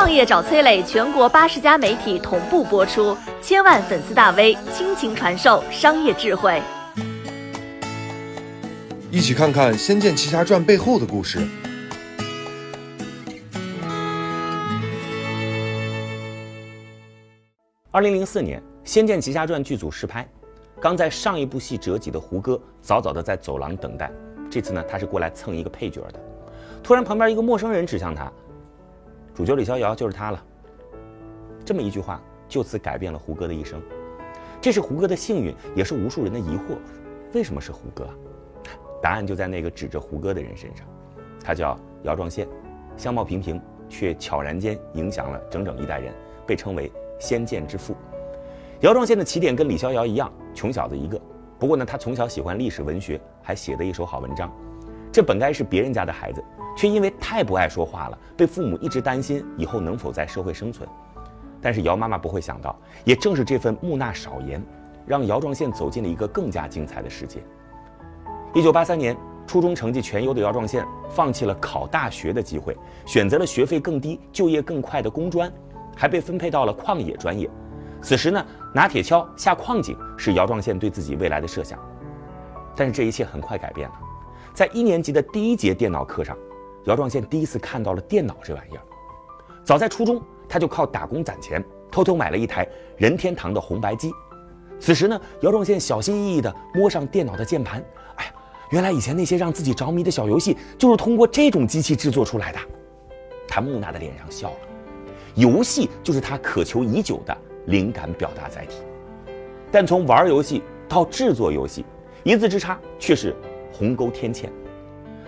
创业找崔磊，全国八十家媒体同步播出，千万粉丝大 V 倾情传授商业智慧。一起看看《仙剑奇侠传》背后的故事。二零零四年，《仙剑奇侠传》剧组试拍，刚在上一部戏折戟的胡歌早早的在走廊等待。这次呢，他是过来蹭一个配角的。突然，旁边一个陌生人指向他：“主角李逍遥就是他了。”这么一句话，就此改变了胡歌的一生。这是胡歌的幸运，也是无数人的疑惑：为什么是胡歌？答案就在那个指着胡歌的人身上。他叫姚壮宪，相貌平平，却悄然间影响了整整一代人，被称为。仙剑之父，姚壮宪的起点跟李逍遥一样，穷小子一个。不过呢，他从小喜欢历史文学，还写得一手好文章。这本该是别人家的孩子，却因为太不爱说话了，被父母一直担心以后能否在社会生存。但是姚妈妈不会想到，也正是这份木讷少言，让姚壮宪走进了一个更加精彩的世界。一九八三年，初中成绩全优的姚壮宪放弃了考大学的机会，选择了学费更低、就业更快的工专。还被分配到了矿野专业，此时呢，拿铁锹下矿井是姚壮宪对自己未来的设想。但是这一切很快改变了，在一年级的第一节电脑课上，姚壮宪第一次看到了电脑这玩意儿。早在初中，他就靠打工攒钱，偷偷买了一台任天堂的红白机。此时呢，姚壮宪小心翼翼地摸上电脑的键盘，哎呀，原来以前那些让自己着迷的小游戏，就是通过这种机器制作出来的。他木讷的脸上笑了。游戏就是他渴求已久的灵感表达载体，但从玩游戏到制作游戏，一字之差却是鸿沟天堑。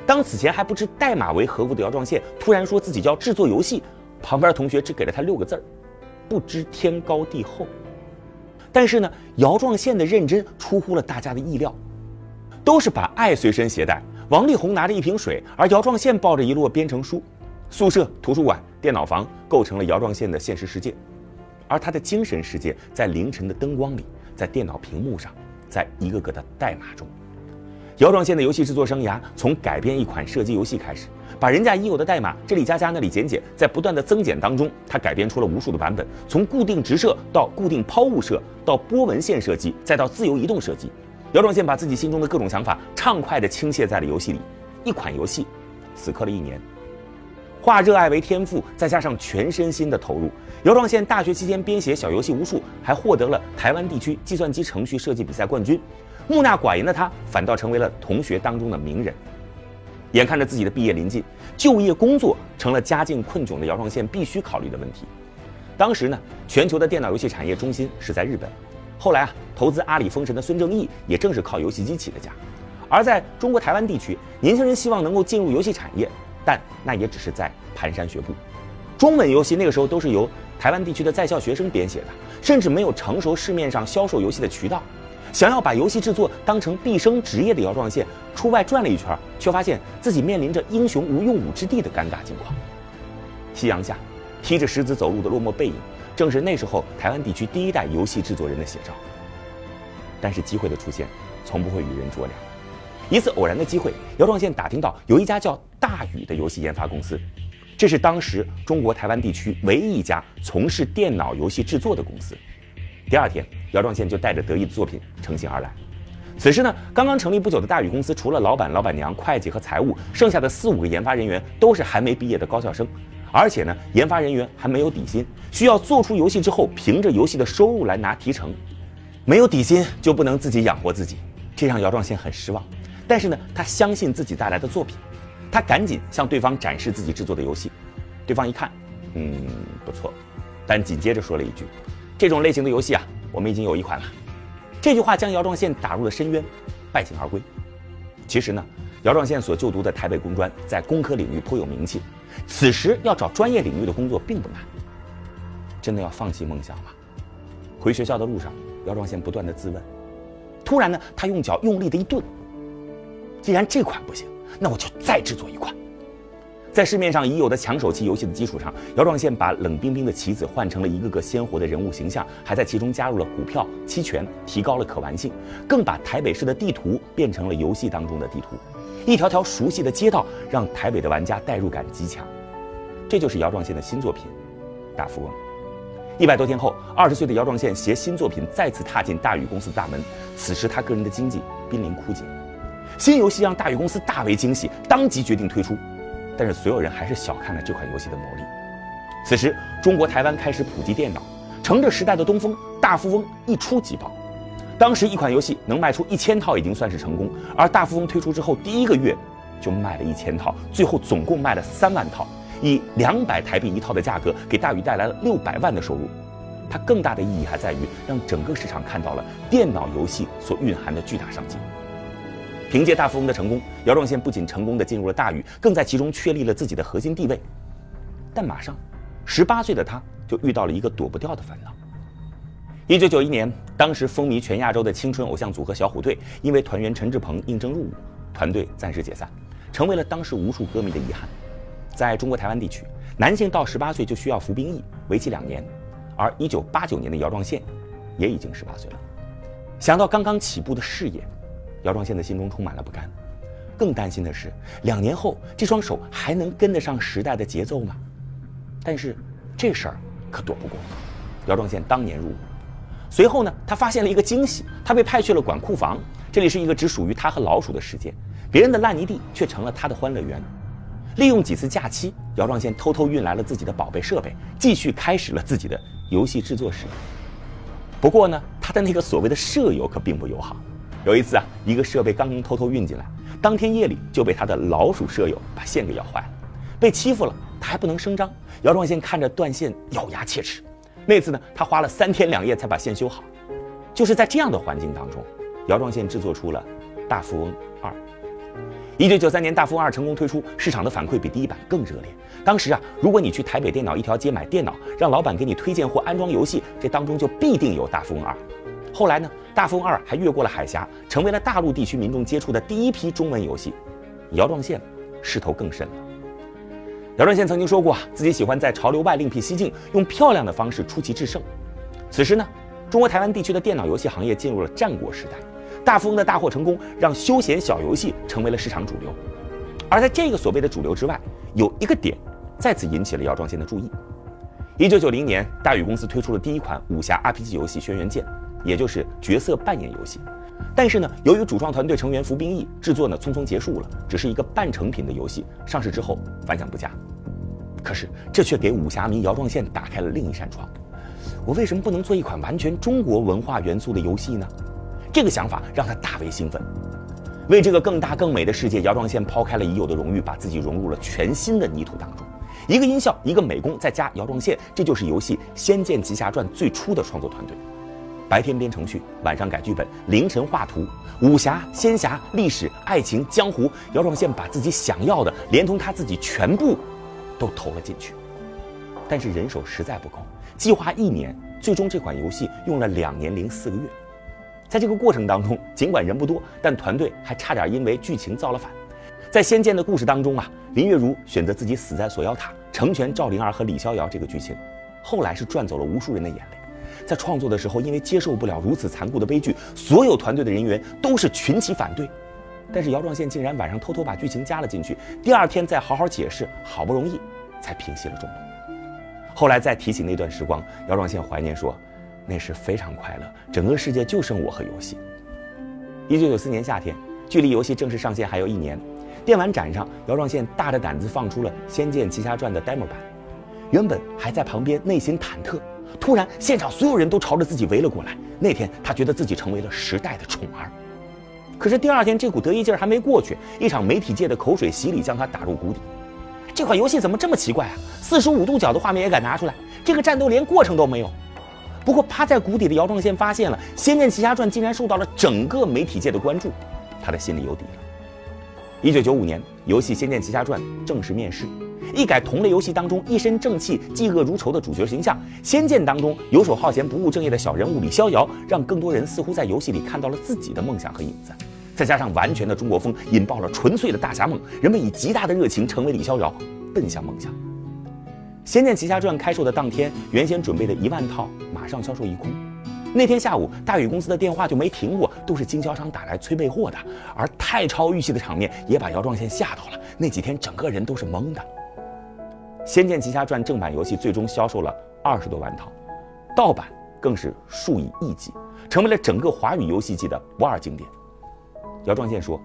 当此前还不知代码为何物的姚壮宪突然说自己要制作游戏，旁边同学只给了他六个字儿：不知天高地厚。但是呢，姚壮宪的认真出乎了大家的意料，都是把爱随身携带。王力宏拿着一瓶水，而姚壮宪抱着一摞编程书。宿舍、图书馆、电脑房构成了姚壮宪的现实世界，而他的精神世界在凌晨的灯光里，在电脑屏幕上，在一个个的代码中。姚壮宪的游戏制作生涯从改编一款射击游戏开始，把人家已有的代码这里加加那里减减，在不断的增减当中，他改编出了无数的版本，从固定直射到固定抛物射，到波纹线射击，再到自由移动射击。姚壮宪把自己心中的各种想法畅快地倾泻在了游戏里，一款游戏死磕了一年。化热爱为天赋，再加上全身心的投入，姚壮宪大学期间编写小游戏无数，还获得了台湾地区计算机程序设计比赛冠军。木讷寡言的他，反倒成为了同学当中的名人。眼看着自己的毕业临近，就业工作成了家境困窘的姚壮宪必须考虑的问题。当时呢，全球的电脑游戏产业中心是在日本，后来啊，投资阿里封神的孙正义也正是靠游戏机起的家。而在中国台湾地区，年轻人希望能够进入游戏产业。但那也只是在蹒跚学步，中文游戏那个时候都是由台湾地区的在校学生编写的，甚至没有成熟市面上销售游戏的渠道。想要把游戏制作当成毕生职业的姚壮宪出外转了一圈，却发现自己面临着英雄无用武之地的尴尬境况。夕阳下，披着石子走路的落寞背影，正是那时候台湾地区第一代游戏制作人的写照。但是机会的出现，从不会与人酌量。一次偶然的机会，姚壮宪打听到有一家叫大宇的游戏研发公司，这是当时中国台湾地区唯一一家从事电脑游戏制作的公司。第二天，姚壮宪就带着得意的作品乘兴而来。此时呢，刚刚成立不久的大宇公司，除了老板、老板娘、会计和财务，剩下的四五个研发人员都是还没毕业的高校生，而且呢，研发人员还没有底薪，需要做出游戏之后，凭着游戏的收入来拿提成。没有底薪就不能自己养活自己，这让姚壮宪很失望。但是呢，他相信自己带来的作品，他赶紧向对方展示自己制作的游戏。对方一看，嗯，不错，但紧接着说了一句：“这种类型的游戏啊，我们已经有一款了。”这句话将姚壮宪打入了深渊，败兴而归。其实呢，姚壮宪所就读的台北工专在工科领域颇有名气，此时要找专业领域的工作并不难。真的要放弃梦想吗？回学校的路上，姚壮宪不断的自问。突然呢，他用脚用力的一顿。既然这款不行，那我就再制作一款。在市面上已有的抢手期游戏的基础上，姚壮宪把冷冰冰的棋子换成了一个个鲜活的人物形象，还在其中加入了股票、期权，提高了可玩性，更把台北市的地图变成了游戏当中的地图，一条条熟悉的街道让台北的玩家代入感极强。这就是姚壮宪的新作品《大富翁。一百多天后，二十岁的姚壮宪携新作品再次踏进大宇公司大门。此时，他个人的经济濒临枯竭。新游戏让大宇公司大为惊喜，当即决定推出。但是，所有人还是小看了这款游戏的魔力。此时，中国台湾开始普及电脑，乘着时代的东风，大富翁一触即爆。当时，一款游戏能卖出一千套已经算是成功，而大富翁推出之后，第一个月就卖了一千套，最后总共卖了三万套。以两百台币一套的价格，给大宇带来了六百万的收入。它更大的意义还在于让整个市场看到了电脑游戏所蕴含的巨大商机。凭借大富翁的成功，姚壮宪不仅成功的进入了大宇，更在其中确立了自己的核心地位。但马上，十八岁的他就遇到了一个躲不掉的烦恼。一九九一年，当时风靡全亚洲的青春偶像组合小虎队，因为团员陈志朋应征入伍，团队暂时解散，成为了当时无数歌迷的遗憾。在中国台湾地区，男性到十八岁就需要服兵役，为期两年。而一九八九年的姚壮宪，也已经十八岁了。想到刚刚起步的事业，姚壮宪的心中充满了不甘，更担心的是，两年后这双手还能跟得上时代的节奏吗？但是这事儿可躲不过。姚壮宪当年入伍，随后呢，他发现了一个惊喜，他被派去了管库房，这里是一个只属于他和老鼠的世界，别人的烂泥地却成了他的欢乐园。利用几次假期，姚壮宪偷偷运来了自己的宝贝设备，继续开始了自己的游戏制作史。不过呢，他的那个所谓的舍友可并不友好。有一次啊，一个设备刚刚偷偷运进来，当天夜里就被他的老鼠舍友把线给咬坏了。被欺负了，他还不能声张。姚壮宪看着断线，咬牙切齿。那次呢，他花了三天两夜才把线修好。就是在这样的环境当中，姚壮宪制作出了《大富翁二》。一九九三年，《大富翁二》成功推出，市场的反馈比第一版更热烈。当时啊，如果你去台北电脑一条街买电脑，让老板给你推荐或安装游戏，这当中就必定有《大富翁二》。后来呢，《大富翁二》还越过了海峡，成为了大陆地区民众接触的第一批中文游戏。姚壮宪势头更甚了。姚壮宪曾经说过，自己喜欢在潮流外另辟蹊径，用漂亮的方式出奇制胜。此时呢，中国台湾地区的电脑游戏行业进入了战国时代。大富翁的大获成功，让休闲小游戏成为了市场主流。而在这个所谓的主流之外，有一个点再次引起了姚壮宪的注意。一九九零年，大宇公司推出了第一款武侠 RPG 游戏《轩辕剑》，也就是角色扮演游戏。但是呢，由于主创团队成员服兵役，制作呢匆匆结束了，只是一个半成品的游戏。上市之后反响不佳。可是这却给武侠迷姚壮宪打开了另一扇窗。我为什么不能做一款完全中国文化元素的游戏呢？这个想法让他大为兴奋，为这个更大更美的世界，姚壮宪抛开了已有的荣誉，把自己融入了全新的泥土当中。一个音效，一个美工，再加姚壮宪，这就是游戏《仙剑奇侠传》最初的创作团队。白天编程序，晚上改剧本，凌晨画图，武侠、仙侠、历史、爱情、江湖，姚壮宪把自己想要的，连同他自己全部都投了进去。但是人手实在不够，计划一年，最终这款游戏用了两年零四个月。在这个过程当中，尽管人不多，但团队还差点因为剧情造了反。在《仙剑》的故事当中啊，林月如选择自己死在锁妖塔，成全赵灵儿和李逍遥这个剧情，后来是赚走了无数人的眼泪。在创作的时候，因为接受不了如此残酷的悲剧，所有团队的人员都是群起反对。但是姚壮宪竟然晚上偷偷把剧情加了进去，第二天再好好解释，好不容易才平息了众怒。后来再提起那段时光，姚壮宪怀念说。那时非常快乐，整个世界就剩我和游戏。一九九四年夏天，距离游戏正式上线还有一年，电玩展上，姚壮宪大着胆子放出了《仙剑奇侠传》的 demo 版。原本还在旁边内心忐忑，突然现场所有人都朝着自己围了过来。那天他觉得自己成为了时代的宠儿。可是第二天这股得意劲儿还没过去，一场媒体界的口水洗礼将他打入谷底。这款游戏怎么这么奇怪啊？四十五度角的画面也敢拿出来？这个战斗连过程都没有。不过，趴在谷底的姚壮宪发现了《仙剑奇侠传》竟然受到了整个媒体界的关注，他的心里有底了。一九九五年，游戏《仙剑奇侠传》正式面世，一改同类游戏当中一身正气、嫉恶如仇的主角形象，《仙剑》当中游手好闲、不务正业的小人物李逍遥，让更多人似乎在游戏里看到了自己的梦想和影子。再加上完全的中国风，引爆了纯粹的大侠梦，人们以极大的热情成为李逍遥，奔向梦想。《仙剑奇侠传》开售的当天，原先准备的一万套马上销售一空。那天下午，大宇公司的电话就没停过，都是经销商打来催备货的。而太超预期的场面也把姚壮宪吓到了。那几天整个人都是懵的。《仙剑奇侠传》正版游戏最终销售了二十多万套，盗版更是数以亿计，成为了整个华语游戏界的不二经典。姚壮宪说，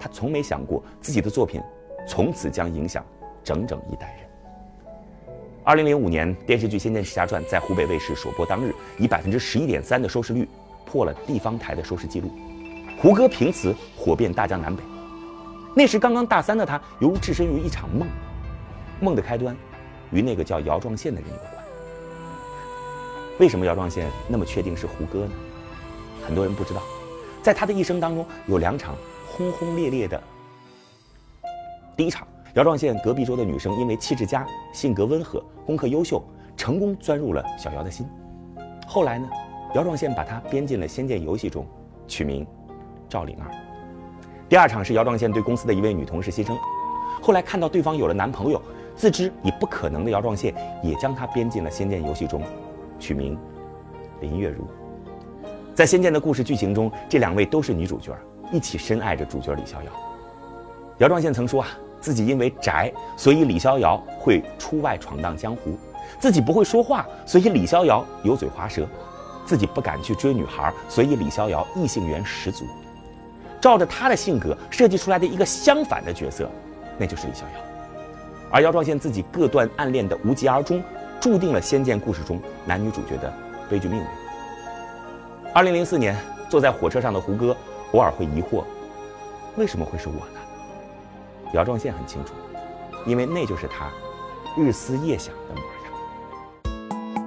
他从没想过自己的作品从此将影响整整一代人。二零零五年，电视剧《仙剑奇侠传》在湖北卫视首播当日，以百分之十一点三的收视率破了地方台的收视记录，胡歌凭此火遍大江南北。那时刚刚大三的他，犹如置身于一场梦，梦的开端与那个叫姚壮宪的人有关。为什么姚壮宪那么确定是胡歌呢？很多人不知道，在他的一生当中有两场轰轰烈烈的。第一场。姚壮宪隔壁桌的女生因为气质佳、性格温和、功课优秀，成功钻入了小姚的心。后来呢，姚壮宪把她编进了《仙剑》游戏中，取名赵灵儿。第二场是姚壮宪对公司的一位女同事心生，后来看到对方有了男朋友，自知已不可能的姚壮宪也将她编进了《仙剑》游戏中，取名林月如。在《仙剑》的故事剧情中，这两位都是女主角，一起深爱着主角李逍遥。姚壮宪曾说啊。自己因为宅，所以李逍遥会出外闯荡江湖；自己不会说话，所以李逍遥油嘴滑舌；自己不敢去追女孩，所以李逍遥异性缘十足。照着他的性格设计出来的一个相反的角色，那就是李逍遥。而姚壮宪自己各段暗恋的无疾而终，注定了《仙剑》故事中男女主角的悲剧命运。二零零四年，坐在火车上的胡歌偶尔会疑惑：为什么会是我呢？姚壮宪很清楚，因为那就是他日思夜想的模样。